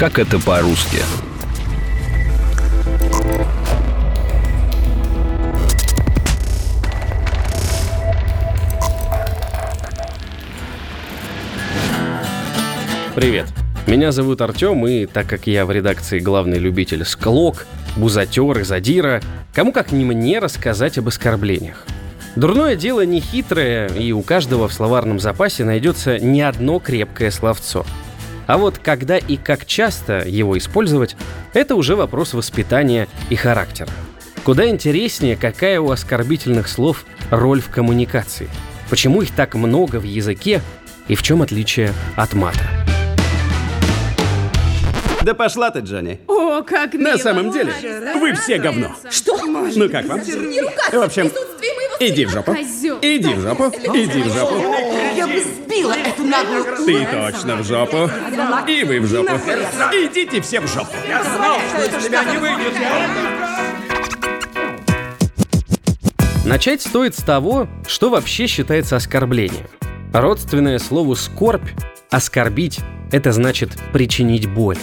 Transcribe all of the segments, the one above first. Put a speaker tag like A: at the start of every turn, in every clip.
A: Как это по-русски?
B: Привет. Меня зовут Артем, и так как я в редакции главный любитель склок, бузатер и задира, кому как не мне рассказать об оскорблениях. Дурное дело не хитрое, и у каждого в словарном запасе найдется не одно крепкое словцо. А вот когда и как часто его использовать, это уже вопрос воспитания и характера. Куда интереснее, какая у оскорбительных слов роль в коммуникации. Почему их так много в языке и в чем отличие от мата.
C: Да пошла ты, Джонни.
D: О, как мило.
C: На самом деле, вы все говно.
D: Что?
C: Ну как вам?
D: Не ругаться
C: В общем, Иди в жопу. Иди в жопу. Иди в жопу.
E: Я бы сбила эту наглую
C: Ты точно в жопу. И вы в жопу. Идите все в жопу.
B: Начать стоит с того, что вообще считается оскорблением. Родственное слову «скорбь» – «оскорбить» – это значит причинить боль.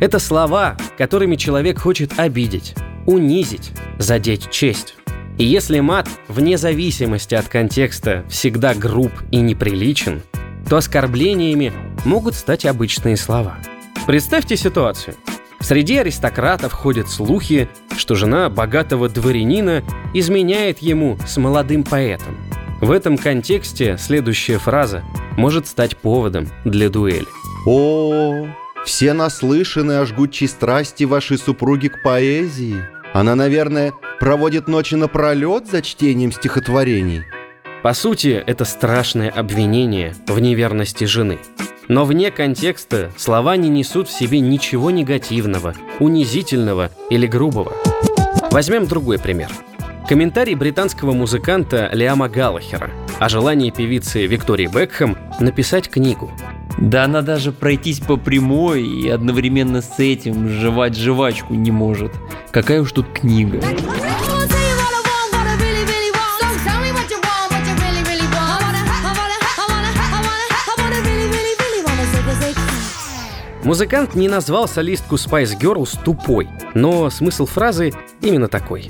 B: Это слова, которыми человек хочет обидеть, унизить, задеть честь. И если мат, вне зависимости от контекста, всегда груб и неприличен, то оскорблениями могут стать обычные слова. Представьте ситуацию. Среди аристократов ходят слухи, что жена богатого дворянина изменяет ему с молодым поэтом. В этом контексте следующая фраза может стать поводом для дуэли.
F: О, все наслышаны о жгучей страсти вашей супруги к поэзии. Она, наверное, проводит ночи напролет за чтением стихотворений.
B: По сути, это страшное обвинение в неверности жены. Но вне контекста слова не несут в себе ничего негативного, унизительного или грубого. Возьмем другой пример. Комментарий британского музыканта Лиама Галлахера о желании певицы Виктории Бекхэм написать книгу.
G: Да она даже пройтись по прямой и одновременно с этим жевать жвачку не может. Какая уж тут книга.
B: Музыкант не назвал солистку Spice Girls тупой, но смысл фразы именно такой.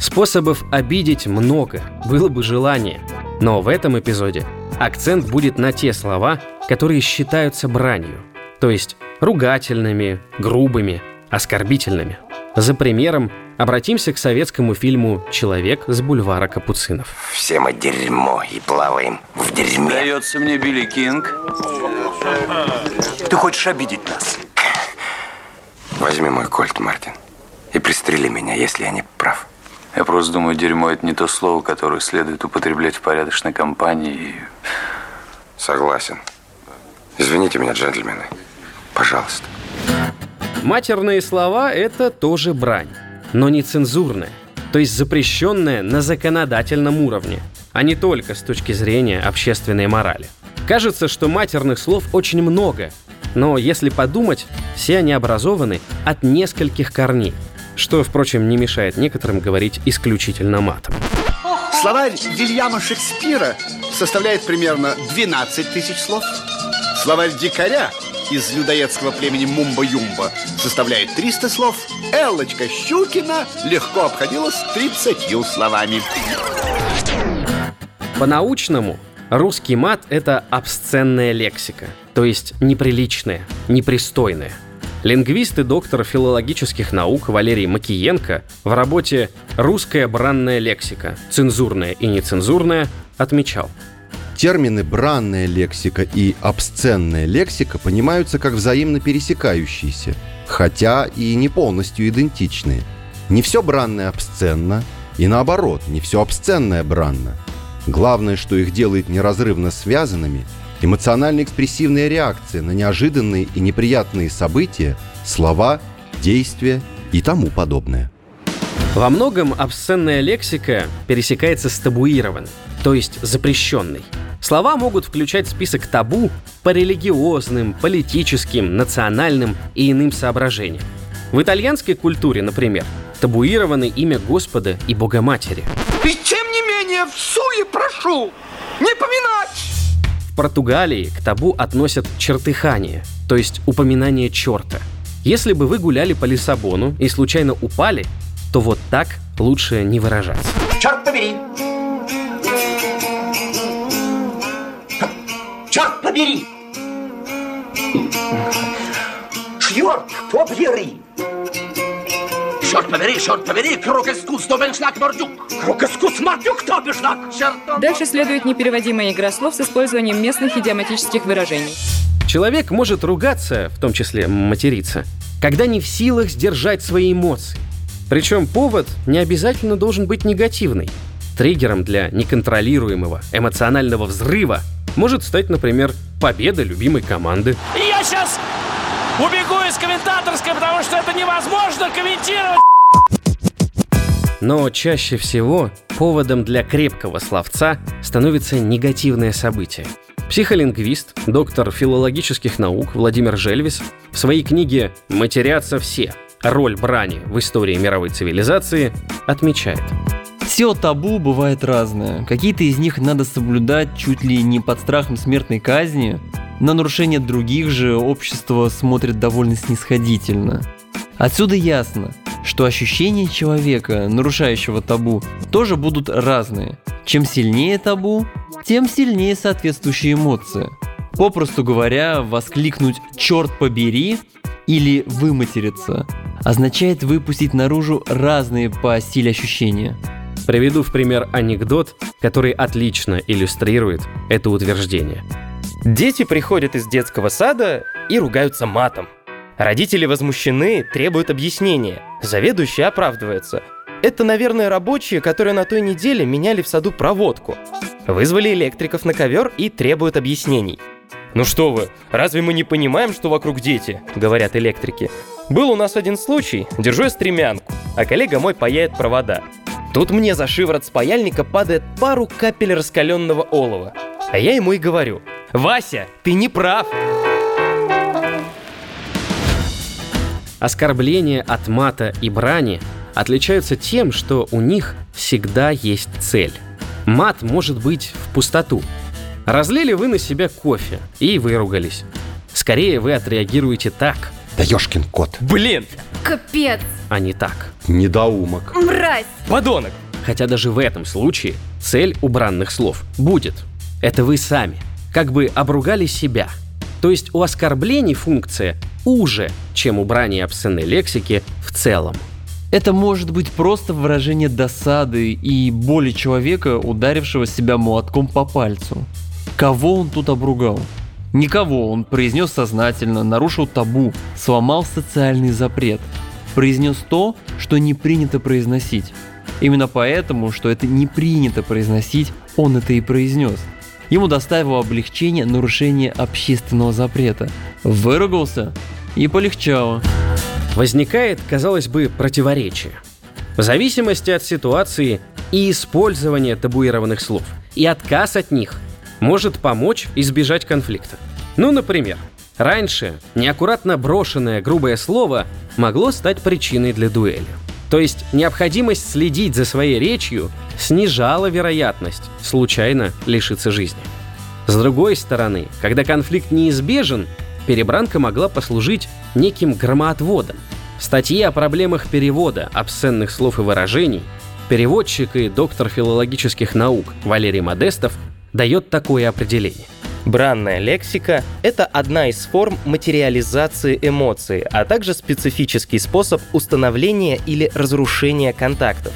B: Способов обидеть много, было бы желание. Но в этом эпизоде акцент будет на те слова, которые считаются бранью, то есть ругательными, грубыми, оскорбительными. За примером обратимся к советскому фильму «Человек с бульвара Капуцинов».
H: Все мы дерьмо и плаваем в дерьме.
A: Дается мне Билли Кинг.
H: Ты хочешь обидеть нас? Возьми мой кольт, Мартин, и пристрели меня, если я не прав.
A: Я просто думаю, дерьмо это не то слово, которое следует употреблять в порядочной компании.
H: Согласен. Извините меня, джентльмены. Пожалуйста.
B: Матерные слова – это тоже брань, но не цензурная, то есть запрещенная на законодательном уровне, а не только с точки зрения общественной морали. Кажется, что матерных слов очень много, но если подумать, все они образованы от нескольких корней, что, впрочем, не мешает некоторым говорить исключительно матом.
I: Словарь Вильяма Шекспира составляет примерно 12 тысяч слов. Словарь дикаря из людоедского племени Мумба-Юмба составляет 300 слов. Эллочка Щукина легко обходилась 30 словами.
B: По-научному русский мат – это обсценная лексика, то есть неприличная, непристойная. Лингвист и доктор филологических наук Валерий Макиенко в работе «Русская бранная лексика. Цензурная и нецензурная» отмечал –
F: Термины «бранная лексика» и «обсценная лексика» понимаются как взаимно пересекающиеся, хотя и не полностью идентичные. Не все бранное обсценно, и наоборот, не все обсценное бранно. Главное, что их делает неразрывно связанными – эмоционально-экспрессивная реакция на неожиданные и неприятные события, слова, действия и тому подобное.
B: Во многом обсценная лексика пересекается с табуированной, то есть запрещенной. Слова могут включать список табу по религиозным, политическим, национальным и иным соображениям. В итальянской культуре, например, табуированы имя Господа и Богоматери.
J: И тем не менее, в суе прошу не поминать!
B: Португалии к табу относят чертыхание, то есть упоминание черта. Если бы вы гуляли по Лиссабону и случайно упали, то вот так лучше не выражаться.
J: Черт побери! Черт побери! Черт побери! Черт побери, черт побери, крокескус, добеншлаг, мордюк! Крокескус, мордюк, добеншлаг! Черт
D: Дальше следует непереводимая игра слов с использованием местных идиоматических выражений.
B: Человек может ругаться, в том числе материться, когда не в силах сдержать свои эмоции. Причем повод не обязательно должен быть негативный. Триггером для неконтролируемого эмоционального взрыва может стать, например, победа любимой команды.
K: Я сейчас убегу из комментаторской, потому что это невозможно комментировать.
B: Но чаще всего поводом для крепкого словца становится негативное событие. Психолингвист, доктор филологических наук Владимир Жельвис в своей книге «Матерятся все. Роль брани в истории мировой цивилизации» отмечает.
G: Все табу бывает разное. Какие-то из них надо соблюдать чуть ли не под страхом смертной казни. На нарушение других же общество смотрит довольно снисходительно. Отсюда ясно, что ощущения человека, нарушающего табу, тоже будут разные. Чем сильнее табу, тем сильнее соответствующие эмоции. Попросту говоря, воскликнуть «черт побери» или выматериться означает выпустить наружу разные по силе ощущения.
B: Приведу в пример анекдот, который отлично иллюстрирует это утверждение.
L: Дети приходят из детского сада и ругаются матом. Родители возмущены, требуют объяснения. Заведующий оправдывается. Это, наверное, рабочие, которые на той неделе меняли в саду проводку. Вызвали электриков на ковер и требуют объяснений. «Ну что вы, разве мы не понимаем, что вокруг дети?» — говорят электрики. «Был у нас один случай, держу я стремянку, а коллега мой паяет провода. Тут мне за шиворот с паяльника падает пару капель раскаленного олова. А я ему и говорю, «Вася, ты не прав!»
B: Оскорбления от мата и брани отличаются тем, что у них всегда есть цель. Мат может быть в пустоту. Разлили вы на себя кофе и выругались. Скорее вы отреагируете так,
F: Да ёшкин кот.
L: Блин,
M: Капец,
B: а не так.
F: Недоумок.
M: мразь.
L: подонок!
B: Хотя даже в этом случае цель у бранных слов будет. Это вы сами. Как бы обругали себя. То есть у оскорблений функция уже, чем у брани и обсценной лексики в целом.
G: Это может быть просто выражение досады и боли человека, ударившего себя молотком по пальцу. Кого он тут обругал? Никого, он произнес сознательно, нарушил табу, сломал социальный запрет. Произнес то, что не принято произносить. Именно поэтому, что это не принято произносить, он это и произнес. Ему доставило облегчение нарушение общественного запрета. Выругался и полегчало.
B: Возникает, казалось бы, противоречие. В зависимости от ситуации и использования табуированных слов, и отказ от них может помочь избежать конфликта. Ну, например, раньше неаккуратно брошенное грубое слово могло стать причиной для дуэли. То есть необходимость следить за своей речью снижала вероятность случайно лишиться жизни. С другой стороны, когда конфликт неизбежен, перебранка могла послужить неким громоотводом. В статье о проблемах перевода обсценных слов и выражений переводчик и доктор филологических наук Валерий Модестов дает такое определение.
L: Бранная лексика – это одна из форм материализации эмоций, а также специфический способ установления или разрушения контактов.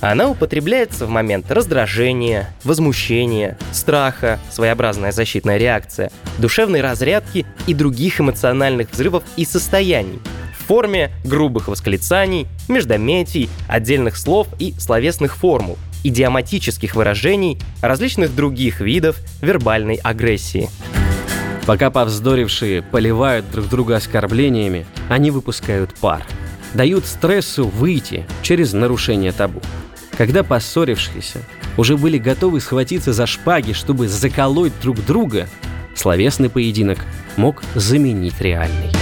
L: Она употребляется в момент раздражения, возмущения, страха, своеобразная защитная реакция, душевной разрядки и других эмоциональных взрывов и состояний в форме грубых восклицаний, междометий, отдельных слов и словесных формул, идиоматических выражений, различных других видов вербальной агрессии.
B: Пока повздорившие поливают друг друга оскорблениями, они выпускают пар. Дают стрессу выйти через нарушение табу. Когда поссорившиеся уже были готовы схватиться за шпаги, чтобы заколоть друг друга, словесный поединок мог заменить реальный.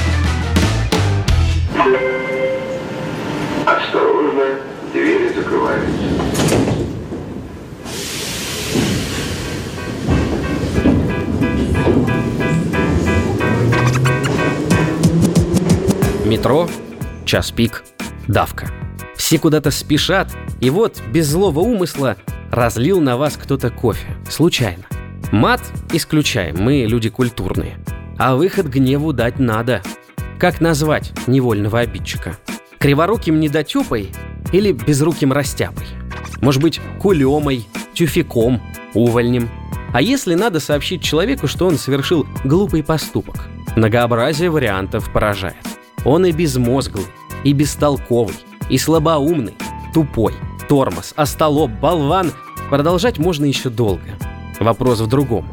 B: Метро час пик, давка. Все куда-то спешат, и вот, без злого умысла, разлил на вас кто-то кофе. Случайно. Мат исключаем, мы люди культурные. А выход гневу дать надо. Как назвать невольного обидчика? Криворуким недотепой или безруким растяпой? Может быть, кулемой, тюфяком, увольнем? А если надо сообщить человеку, что он совершил глупый поступок? Многообразие вариантов поражает. Он и безмозглый, и бестолковый, и слабоумный, тупой, тормоз, остолоп, болван. Продолжать можно еще долго. Вопрос в другом.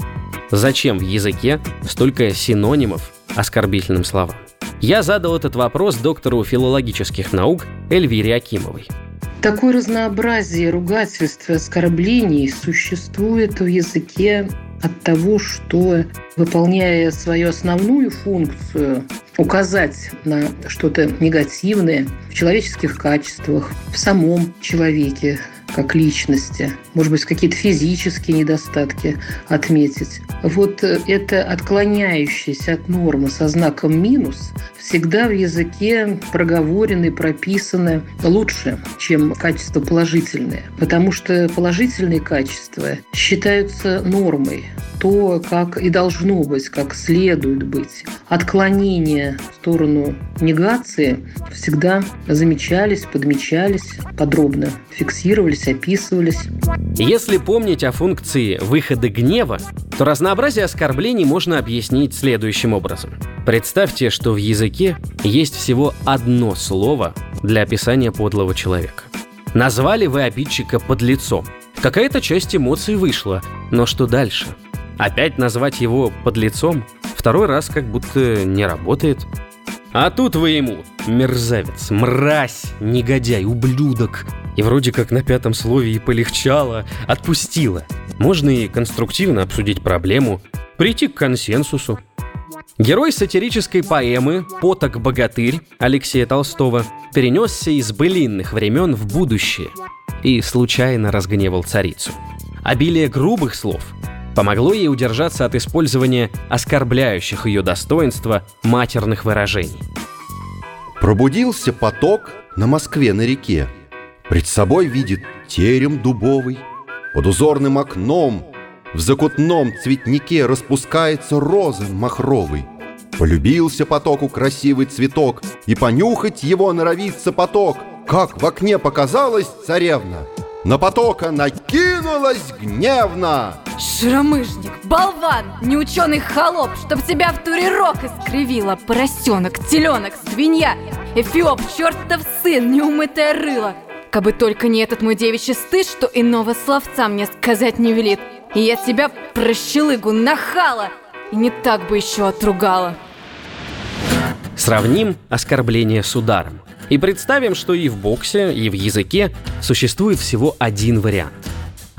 B: Зачем в языке столько синонимов оскорбительным словам? Я задал этот вопрос доктору филологических наук Эльвире Акимовой.
M: Такое разнообразие ругательств и оскорблений существует в языке от того, что, выполняя свою основную функцию, указать на что-то негативное в человеческих качествах, в самом человеке, как личности, может быть, какие-то физические недостатки отметить. Вот это отклоняющееся от нормы со знаком минус всегда в языке проговорены, прописаны лучше, чем качества положительные. Потому что положительные качества считаются нормой, то, как и должно быть, как следует быть. Отклонения в сторону негации всегда замечались, подмечались, подробно фиксировались, описывались.
B: Если помнить о функции выхода гнева, то разнообразие оскорблений можно объяснить следующим образом. Представьте, что в языке есть всего одно слово для описания подлого человека. Назвали вы обидчика под лицом. Какая-то часть эмоций вышла, но что дальше? Опять назвать его под лицом второй раз как будто не работает. А тут вы ему мерзавец, мразь, негодяй, ублюдок. И вроде как на пятом слове и полегчало, отпустило. Можно и конструктивно обсудить проблему, прийти к консенсусу. Герой сатирической поэмы «Поток богатырь» Алексея Толстого перенесся из былинных времен в будущее и случайно разгневал царицу. Обилие грубых слов помогло ей удержаться от использования оскорбляющих ее достоинства матерных выражений.
F: Пробудился поток на Москве на реке. Пред собой видит терем дубовый. Под узорным окном в закутном цветнике распускается роза махровый. Полюбился потоку красивый цветок, И понюхать его норовится поток. Как в окне показалась царевна, На потока накинулась гневно.
N: Шаромыжник, болван, неученый холоп, Чтоб тебя в туре рог искривило Поросенок, теленок, свинья Эфиоп, чертов сын, неумытое рыло Кабы только не этот мой девичий стыд, Что иного словца мне сказать не велит И я тебя, прощелыгу, нахала И не так бы еще отругала
B: Сравним оскорбление с ударом. И представим, что и в боксе, и в языке существует всего один вариант.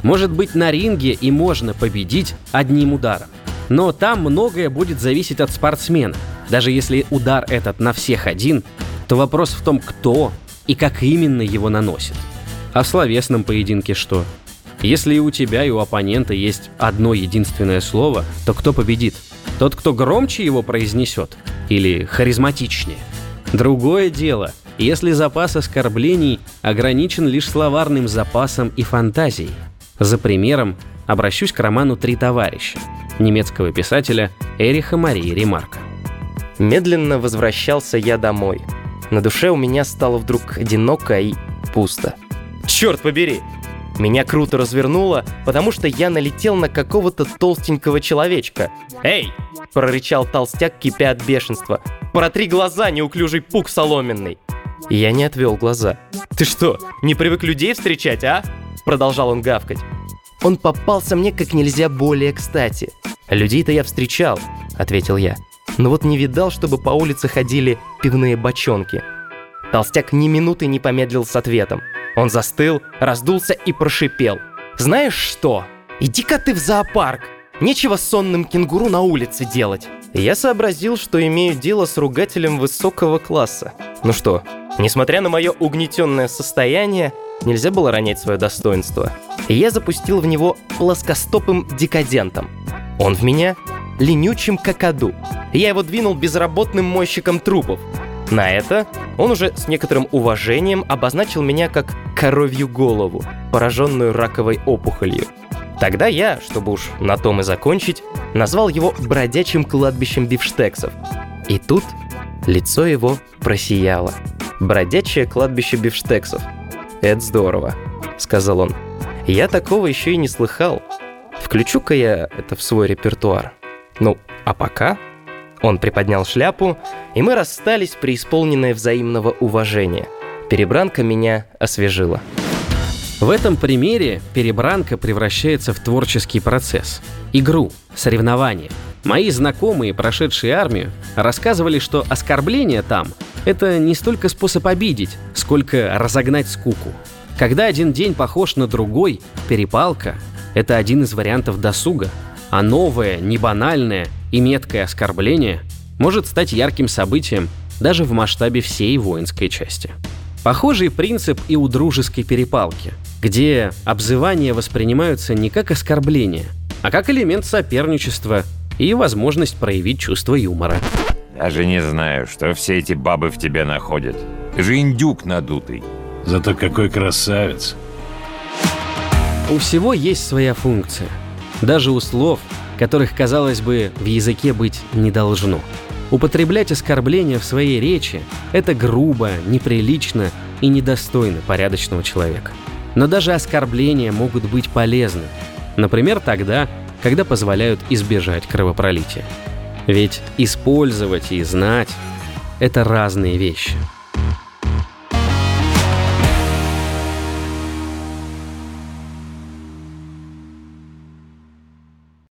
B: Может быть, на ринге и можно победить одним ударом. Но там многое будет зависеть от спортсмена. Даже если удар этот на всех один, то вопрос в том, кто и как именно его наносит. А в словесном поединке что? Если и у тебя, и у оппонента есть одно единственное слово, то кто победит? Тот, кто громче его произнесет? Или харизматичнее? Другое дело, если запас оскорблений ограничен лишь словарным запасом и фантазией. За примером обращусь к роману «Три товарища» немецкого писателя Эриха Марии Ремарка.
L: Медленно возвращался я домой. На душе у меня стало вдруг одиноко и пусто. Черт побери! Меня круто развернуло, потому что я налетел на какого-то толстенького человечка. «Эй!» – прорычал толстяк, кипя от бешенства. «Протри глаза, неуклюжий пук соломенный!» Я не отвел глаза. «Ты что, не привык людей встречать, а?» Продолжал он гавкать. Он попался мне как нельзя более кстати. «Людей-то я встречал», — ответил я. «Но вот не видал, чтобы по улице ходили пивные бочонки». Толстяк ни минуты не помедлил с ответом. Он застыл, раздулся и прошипел. «Знаешь что? Иди-ка ты в зоопарк! Нечего сонным кенгуру на улице делать!» Я сообразил, что имею дело с ругателем высокого класса. Ну что, несмотря на мое угнетенное состояние, нельзя было ронять свое достоинство. Я запустил в него плоскостопым декадентом. Он в меня ленючим какаду. Я его двинул безработным мойщиком трупов. На это он уже с некоторым уважением обозначил меня как коровью голову, пораженную раковой опухолью. Тогда я, чтобы уж на том и закончить, назвал его бродячим кладбищем бифштексов. И тут лицо его просияло. Бродячее кладбище бифштексов. Это здорово, сказал он. Я такого еще и не слыхал. Включу-ка я это в свой репертуар. Ну, а пока... Он приподнял шляпу, и мы расстались при исполненное взаимного уважения. Перебранка меня освежила.
B: В этом примере перебранка превращается в творческий процесс. Игру, соревнование. Мои знакомые, прошедшие армию, рассказывали, что оскорбление там – это не столько способ обидеть, сколько разогнать скуку. Когда один день похож на другой, перепалка – это один из вариантов досуга, а новое, небанальное и меткое оскорбление может стать ярким событием даже в масштабе всей воинской части. Похожий принцип и у дружеской перепалки, где обзывания воспринимаются не как оскорбление, а как элемент соперничества и возможность проявить чувство юмора.
O: Даже не знаю, что все эти бабы в тебе находят. Ты же индюк надутый.
P: Зато какой красавец.
B: У всего есть своя функция. Даже у слов, которых, казалось бы, в языке быть не должно – Употреблять оскорбления в своей речи – это грубо, неприлично и недостойно порядочного человека. Но даже оскорбления могут быть полезны. Например, тогда, когда позволяют избежать кровопролития. Ведь использовать и знать – это разные вещи –